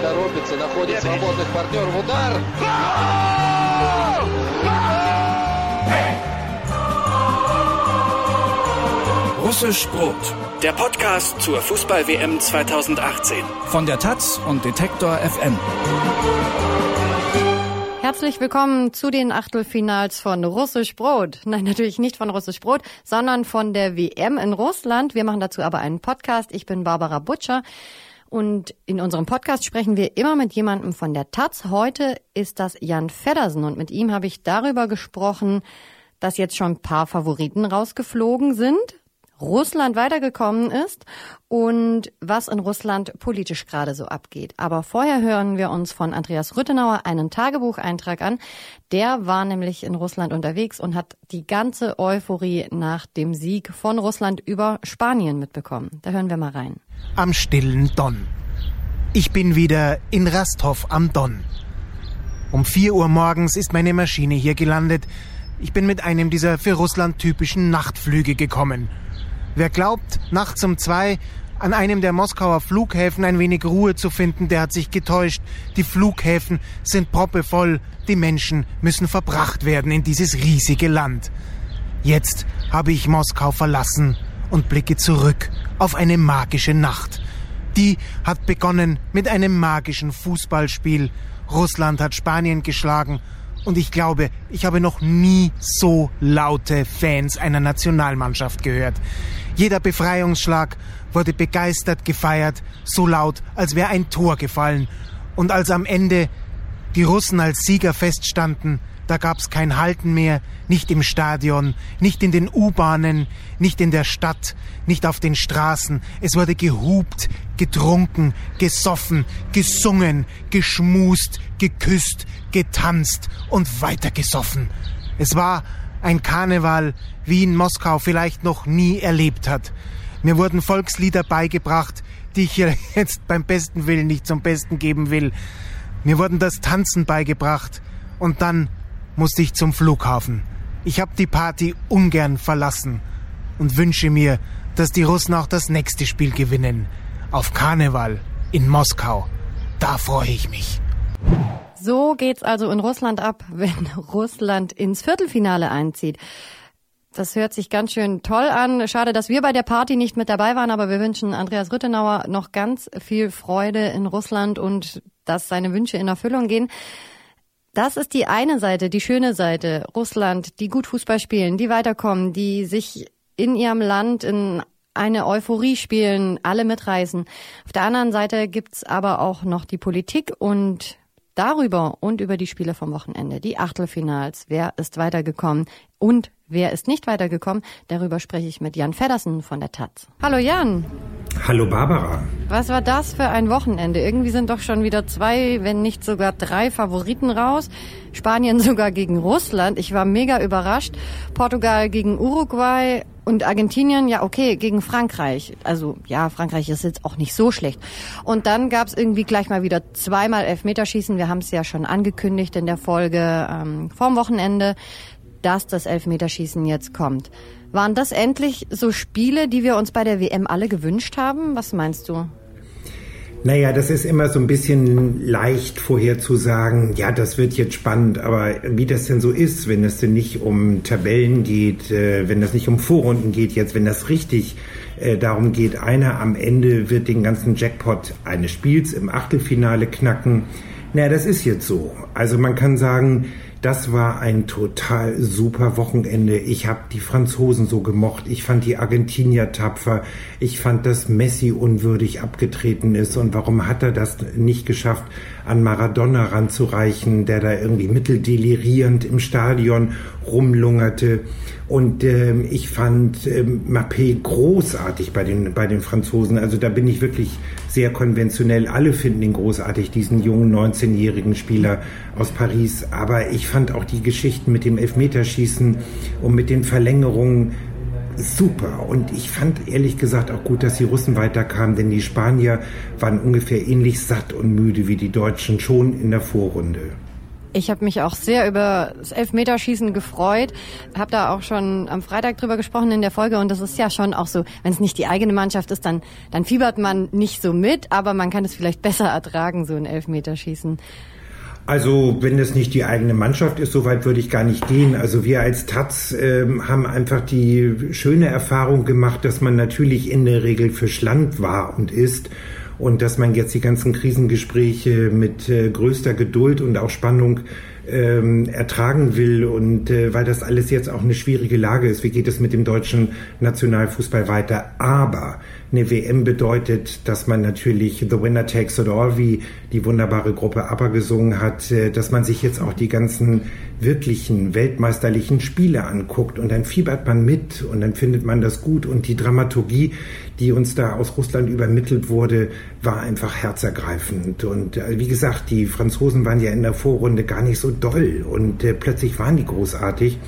торопится, находит свободных партнеров. Удар! Russisch Brot, der Podcast zur Fußball-WM 2018. Von der Taz und Detektor FM. Herzlich willkommen zu den Achtelfinals von Russisch Brot. Nein, natürlich nicht von Russisch Brot, sondern von der WM in Russland. Wir machen dazu aber einen Podcast. Ich bin Barbara Butcher. Und in unserem Podcast sprechen wir immer mit jemandem von der Taz. Heute ist das Jan Feddersen und mit ihm habe ich darüber gesprochen, dass jetzt schon ein paar Favoriten rausgeflogen sind, Russland weitergekommen ist und was in Russland politisch gerade so abgeht. Aber vorher hören wir uns von Andreas Rüttenauer einen Tagebucheintrag an. Der war nämlich in Russland unterwegs und hat die ganze Euphorie nach dem Sieg von Russland über Spanien mitbekommen. Da hören wir mal rein. Am stillen Don. Ich bin wieder in Rasthof am Don. Um vier Uhr morgens ist meine Maschine hier gelandet. Ich bin mit einem dieser für Russland typischen Nachtflüge gekommen. Wer glaubt, nachts um zwei an einem der Moskauer Flughäfen ein wenig Ruhe zu finden, der hat sich getäuscht. Die Flughäfen sind proppevoll. Die Menschen müssen verbracht werden in dieses riesige Land. Jetzt habe ich Moskau verlassen und blicke zurück auf eine magische Nacht. Die hat begonnen mit einem magischen Fußballspiel. Russland hat Spanien geschlagen und ich glaube, ich habe noch nie so laute Fans einer Nationalmannschaft gehört. Jeder Befreiungsschlag wurde begeistert gefeiert, so laut, als wäre ein Tor gefallen. Und als am Ende die Russen als Sieger feststanden, da gab's kein Halten mehr, nicht im Stadion, nicht in den U-Bahnen, nicht in der Stadt, nicht auf den Straßen. Es wurde gehupt, getrunken, gesoffen, gesungen, geschmust, geküsst, getanzt und weitergesoffen. Es war ein Karneval, wie in Moskau vielleicht noch nie erlebt hat. Mir wurden Volkslieder beigebracht, die ich jetzt beim besten Willen nicht zum Besten geben will. Mir wurden das Tanzen beigebracht und dann musste ich zum Flughafen. Ich habe die Party ungern verlassen und wünsche mir, dass die Russen auch das nächste Spiel gewinnen. Auf Karneval in Moskau. Da freue ich mich. So geht's also in Russland ab, wenn Russland ins Viertelfinale einzieht. Das hört sich ganz schön toll an. Schade, dass wir bei der Party nicht mit dabei waren, aber wir wünschen Andreas Rüttenauer noch ganz viel Freude in Russland und dass seine Wünsche in Erfüllung gehen. Das ist die eine Seite, die schöne Seite. Russland, die gut Fußball spielen, die weiterkommen, die sich in ihrem Land in eine Euphorie spielen, alle mitreißen. Auf der anderen Seite gibt's aber auch noch die Politik und darüber und über die Spiele vom Wochenende, die Achtelfinals, wer ist weitergekommen und wer ist nicht weitergekommen, darüber spreche ich mit Jan Feddersen von der Taz. Hallo Jan. Hallo Barbara. Was war das für ein Wochenende? Irgendwie sind doch schon wieder zwei, wenn nicht sogar drei Favoriten raus. Spanien sogar gegen Russland. Ich war mega überrascht. Portugal gegen Uruguay und Argentinien, ja okay, gegen Frankreich. Also ja, Frankreich ist jetzt auch nicht so schlecht. Und dann gab's irgendwie gleich mal wieder zweimal Elfmeterschießen. Wir haben es ja schon angekündigt in der Folge ähm, vorm Wochenende, dass das Elfmeterschießen jetzt kommt. Waren das endlich so Spiele, die wir uns bei der WM alle gewünscht haben? Was meinst du? Naja, das ist immer so ein bisschen leicht vorherzusagen, ja, das wird jetzt spannend, aber wie das denn so ist, wenn es denn nicht um Tabellen geht, äh, wenn das nicht um Vorrunden geht jetzt, wenn das richtig äh, darum geht, einer am Ende wird den ganzen Jackpot eines Spiels im Achtelfinale knacken. Naja, das ist jetzt so. Also man kann sagen, das war ein total super Wochenende. Ich habe die Franzosen so gemocht. Ich fand die Argentinier tapfer. Ich fand, dass Messi unwürdig abgetreten ist. Und warum hat er das nicht geschafft, an Maradona ranzureichen, der da irgendwie mitteldelirierend im Stadion rumlungerte? Und ähm, ich fand ähm, Mappé großartig bei den, bei den Franzosen. Also da bin ich wirklich sehr konventionell. Alle finden ihn großartig, diesen jungen 19-jährigen Spieler aus Paris. Aber ich fand auch die Geschichten mit dem Elfmeterschießen und mit den Verlängerungen super. Und ich fand ehrlich gesagt auch gut, dass die Russen weiterkamen, denn die Spanier waren ungefähr ähnlich satt und müde wie die Deutschen schon in der Vorrunde. Ich habe mich auch sehr über das Elfmeterschießen gefreut. Habe da auch schon am Freitag drüber gesprochen in der Folge und das ist ja schon auch so, wenn es nicht die eigene Mannschaft ist, dann, dann fiebert man nicht so mit, aber man kann es vielleicht besser ertragen, so ein Elfmeterschießen. Also wenn es nicht die eigene Mannschaft ist, so weit würde ich gar nicht gehen. Also wir als Taz äh, haben einfach die schöne Erfahrung gemacht, dass man natürlich in der Regel für Land war und ist und dass man jetzt die ganzen Krisengespräche mit äh, größter Geduld und auch Spannung ähm, ertragen will und äh, weil das alles jetzt auch eine schwierige Lage ist. Wie geht es mit dem deutschen Nationalfußball weiter? Aber eine WM bedeutet, dass man natürlich The Winner Takes It All, wie die wunderbare Gruppe ABBA gesungen hat, äh, dass man sich jetzt auch die ganzen wirklichen weltmeisterlichen Spiele anguckt und dann fiebert man mit und dann findet man das gut und die Dramaturgie, die uns da aus Russland übermittelt wurde, war einfach herzergreifend und äh, wie gesagt, die Franzosen waren ja in der Vorrunde gar nicht so doll und äh, plötzlich waren die großartig.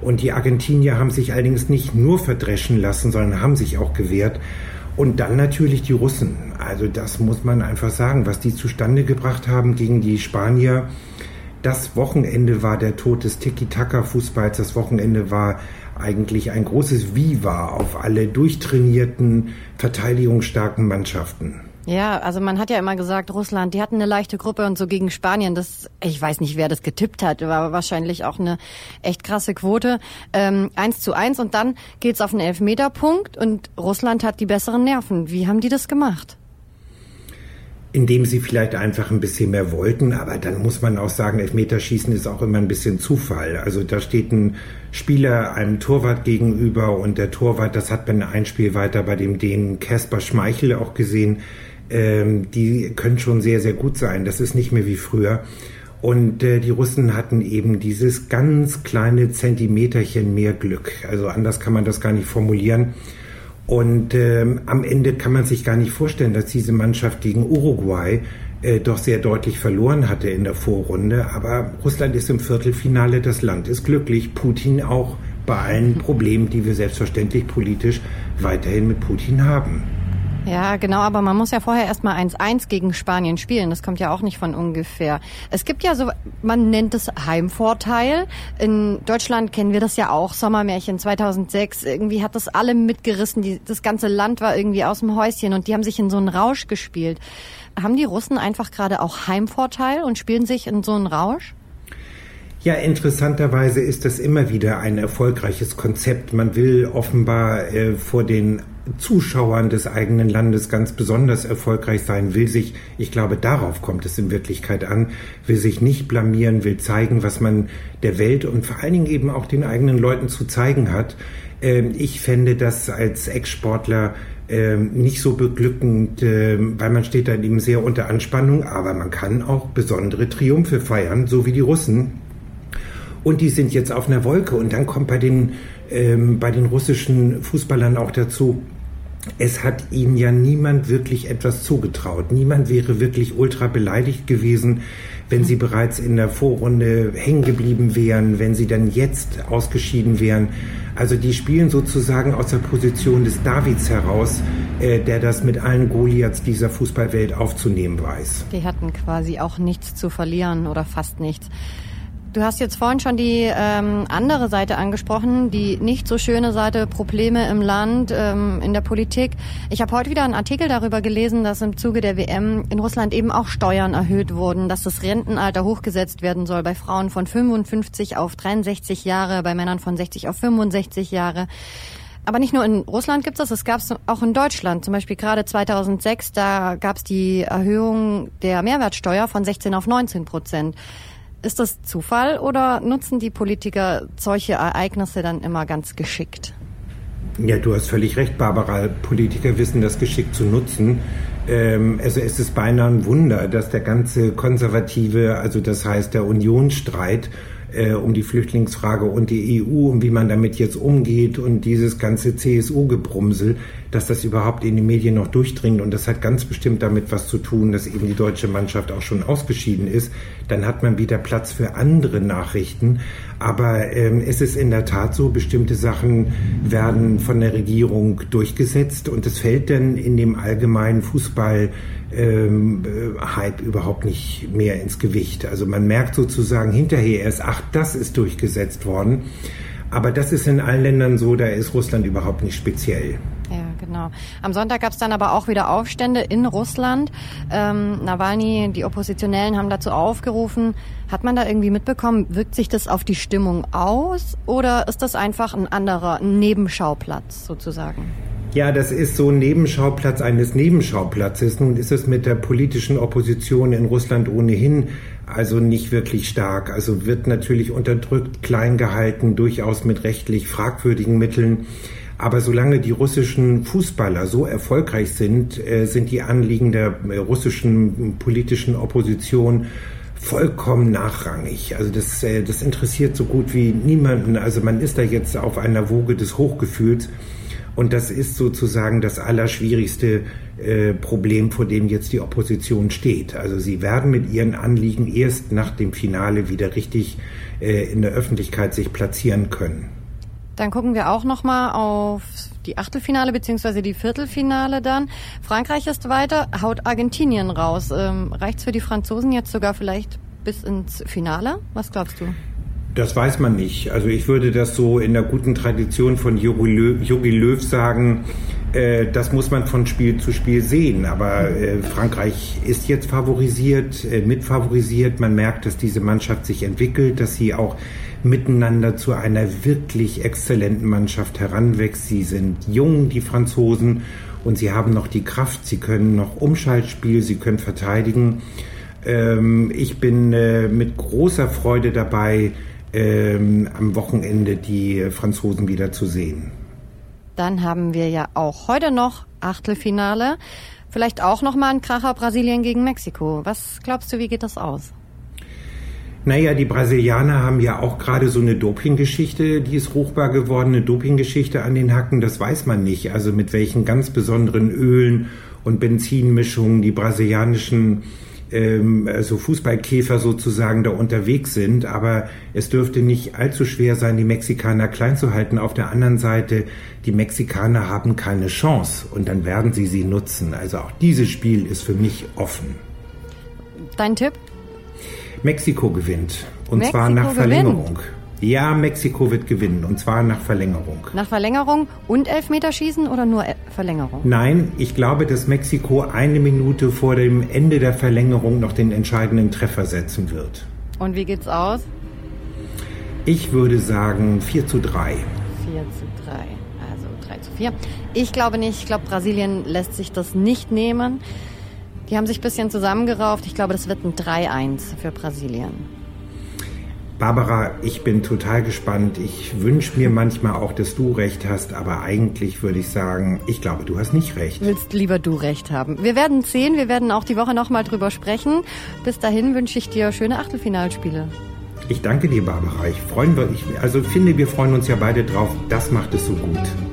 Und die Argentinier haben sich allerdings nicht nur verdreschen lassen, sondern haben sich auch gewehrt. Und dann natürlich die Russen. Also das muss man einfach sagen, was die zustande gebracht haben gegen die Spanier. Das Wochenende war der Tod des Tiki-Taka-Fußballs. Das Wochenende war eigentlich ein großes Viva auf alle durchtrainierten, verteidigungsstarken Mannschaften. Ja, also man hat ja immer gesagt, Russland, die hatten eine leichte Gruppe und so gegen Spanien, das, ich weiß nicht, wer das getippt hat, war wahrscheinlich auch eine echt krasse Quote. Ähm, 1 zu 1 und dann geht's auf einen Elfmeterpunkt und Russland hat die besseren Nerven. Wie haben die das gemacht? indem sie vielleicht einfach ein bisschen mehr wollten. Aber dann muss man auch sagen, Elfmeterschießen ist auch immer ein bisschen Zufall. Also da steht ein Spieler einem Torwart gegenüber und der Torwart, das hat man ein Spiel weiter bei dem den Casper Schmeichel auch gesehen, ähm, die können schon sehr, sehr gut sein. Das ist nicht mehr wie früher. Und äh, die Russen hatten eben dieses ganz kleine Zentimeterchen mehr Glück. Also anders kann man das gar nicht formulieren. Und ähm, am Ende kann man sich gar nicht vorstellen, dass diese Mannschaft gegen Uruguay äh, doch sehr deutlich verloren hatte in der Vorrunde. Aber Russland ist im Viertelfinale, das Land ist glücklich, Putin auch bei allen Problemen, die wir selbstverständlich politisch weiterhin mit Putin haben. Ja, genau, aber man muss ja vorher erstmal 1-1 gegen Spanien spielen. Das kommt ja auch nicht von ungefähr. Es gibt ja so, man nennt es Heimvorteil. In Deutschland kennen wir das ja auch, Sommermärchen 2006. Irgendwie hat das alle mitgerissen. Die, das ganze Land war irgendwie aus dem Häuschen und die haben sich in so einen Rausch gespielt. Haben die Russen einfach gerade auch Heimvorteil und spielen sich in so einen Rausch? Ja, interessanterweise ist das immer wieder ein erfolgreiches Konzept. Man will offenbar äh, vor den Zuschauern des eigenen Landes ganz besonders erfolgreich sein, will sich, ich glaube, darauf kommt es in Wirklichkeit an, will sich nicht blamieren, will zeigen, was man der Welt und vor allen Dingen eben auch den eigenen Leuten zu zeigen hat. Ähm, ich fände das als Ex-Sportler ähm, nicht so beglückend, ähm, weil man steht dann eben sehr unter Anspannung, aber man kann auch besondere Triumphe feiern, so wie die Russen. Und die sind jetzt auf einer Wolke. Und dann kommt bei den, ähm, bei den russischen Fußballern auch dazu, es hat ihnen ja niemand wirklich etwas zugetraut. Niemand wäre wirklich ultra beleidigt gewesen, wenn sie bereits in der Vorrunde hängen geblieben wären, wenn sie dann jetzt ausgeschieden wären. Also die spielen sozusagen aus der Position des Davids heraus, äh, der das mit allen Goliaths dieser Fußballwelt aufzunehmen weiß. Die hatten quasi auch nichts zu verlieren oder fast nichts. Du hast jetzt vorhin schon die ähm, andere Seite angesprochen, die nicht so schöne Seite, Probleme im Land, ähm, in der Politik. Ich habe heute wieder einen Artikel darüber gelesen, dass im Zuge der WM in Russland eben auch Steuern erhöht wurden, dass das Rentenalter hochgesetzt werden soll bei Frauen von 55 auf 63 Jahre, bei Männern von 60 auf 65 Jahre. Aber nicht nur in Russland gibt es das, es gab es auch in Deutschland. Zum Beispiel gerade 2006, da gab es die Erhöhung der Mehrwertsteuer von 16 auf 19 Prozent. Ist das Zufall oder nutzen die Politiker solche Ereignisse dann immer ganz geschickt? Ja, du hast völlig recht, Barbara. Politiker wissen das geschickt zu nutzen. Ähm, also es ist beinahe ein Wunder, dass der ganze konservative, also das heißt der Unionsstreit äh, um die Flüchtlingsfrage und die EU und wie man damit jetzt umgeht und dieses ganze CSU-Gebrumsel, dass das überhaupt in die Medien noch durchdringt. Und das hat ganz bestimmt damit was zu tun, dass eben die deutsche Mannschaft auch schon ausgeschieden ist. Dann hat man wieder Platz für andere Nachrichten. Aber ähm, es ist in der Tat so, bestimmte Sachen werden von der Regierung durchgesetzt und es fällt dann in dem allgemeinen Fußball ähm, äh, Hype überhaupt nicht mehr ins Gewicht. Also man merkt sozusagen hinterher erst, ach, das ist durchgesetzt worden. Aber das ist in allen Ländern so, da ist Russland überhaupt nicht speziell. Genau. Am Sonntag gab es dann aber auch wieder Aufstände in Russland. Ähm, Nawalny, die Oppositionellen haben dazu aufgerufen. Hat man da irgendwie mitbekommen, wirkt sich das auf die Stimmung aus oder ist das einfach ein anderer Nebenschauplatz sozusagen? Ja, das ist so ein Nebenschauplatz eines Nebenschauplatzes. Nun ist es mit der politischen Opposition in Russland ohnehin also nicht wirklich stark. Also wird natürlich unterdrückt, klein gehalten, durchaus mit rechtlich fragwürdigen Mitteln. Aber solange die russischen Fußballer so erfolgreich sind, äh, sind die Anliegen der äh, russischen politischen Opposition vollkommen nachrangig. Also das, äh, das interessiert so gut wie niemanden. Also man ist da jetzt auf einer Woge des Hochgefühls. Und das ist sozusagen das allerschwierigste äh, Problem, vor dem jetzt die Opposition steht. Also sie werden mit ihren Anliegen erst nach dem Finale wieder richtig äh, in der Öffentlichkeit sich platzieren können. Dann gucken wir auch noch mal auf die Achtelfinale beziehungsweise die Viertelfinale dann. Frankreich ist weiter, haut Argentinien raus. Ähm, reicht's für die Franzosen jetzt sogar vielleicht bis ins Finale? Was glaubst du? Das weiß man nicht. Also ich würde das so in der guten Tradition von Jogi Löw, sagen, äh, das muss man von Spiel zu Spiel sehen. Aber äh, Frankreich ist jetzt favorisiert, äh, mitfavorisiert. Man merkt, dass diese Mannschaft sich entwickelt, dass sie auch miteinander zu einer wirklich exzellenten Mannschaft heranwächst. Sie sind jung, die Franzosen, und sie haben noch die Kraft. Sie können noch Umschaltspiel, sie können verteidigen. Ähm, ich bin äh, mit großer Freude dabei, ähm, am Wochenende die Franzosen wieder zu sehen. Dann haben wir ja auch heute noch Achtelfinale. Vielleicht auch noch mal ein Kracher Brasilien gegen Mexiko. Was glaubst du, wie geht das aus? Naja, die Brasilianer haben ja auch gerade so eine Dopinggeschichte, die ist ruchbar geworden, eine Dopinggeschichte an den Hacken, das weiß man nicht. Also mit welchen ganz besonderen Ölen und Benzinmischungen die brasilianischen ähm, also Fußballkäfer sozusagen da unterwegs sind. Aber es dürfte nicht allzu schwer sein, die Mexikaner klein zu halten. Auf der anderen Seite, die Mexikaner haben keine Chance und dann werden sie sie nutzen. Also auch dieses Spiel ist für mich offen. Dein Tipp? Mexiko gewinnt. Und Mexiko zwar nach Verlängerung. Ja, Mexiko wird gewinnen und zwar nach Verlängerung. Nach Verlängerung und Elfmeterschießen oder nur Verlängerung? Nein, ich glaube, dass Mexiko eine Minute vor dem Ende der Verlängerung noch den entscheidenden Treffer setzen wird. Und wie geht's aus? Ich würde sagen 4 zu 3. 4 zu 3, also 3 zu 4. Ich glaube nicht, ich glaube Brasilien lässt sich das nicht nehmen. Die haben sich ein bisschen zusammengerauft. Ich glaube, das wird ein 3-1 für Brasilien. Barbara, ich bin total gespannt. Ich wünsche mir manchmal auch, dass du recht hast, aber eigentlich würde ich sagen, ich glaube, du hast nicht recht. Willst lieber du recht haben. Wir werden sehen, wir werden auch die Woche nochmal drüber sprechen. Bis dahin wünsche ich dir schöne Achtelfinalspiele. Ich danke dir, Barbara. Ich freuen wir, ich, also finde, wir freuen uns ja beide drauf. Das macht es so gut.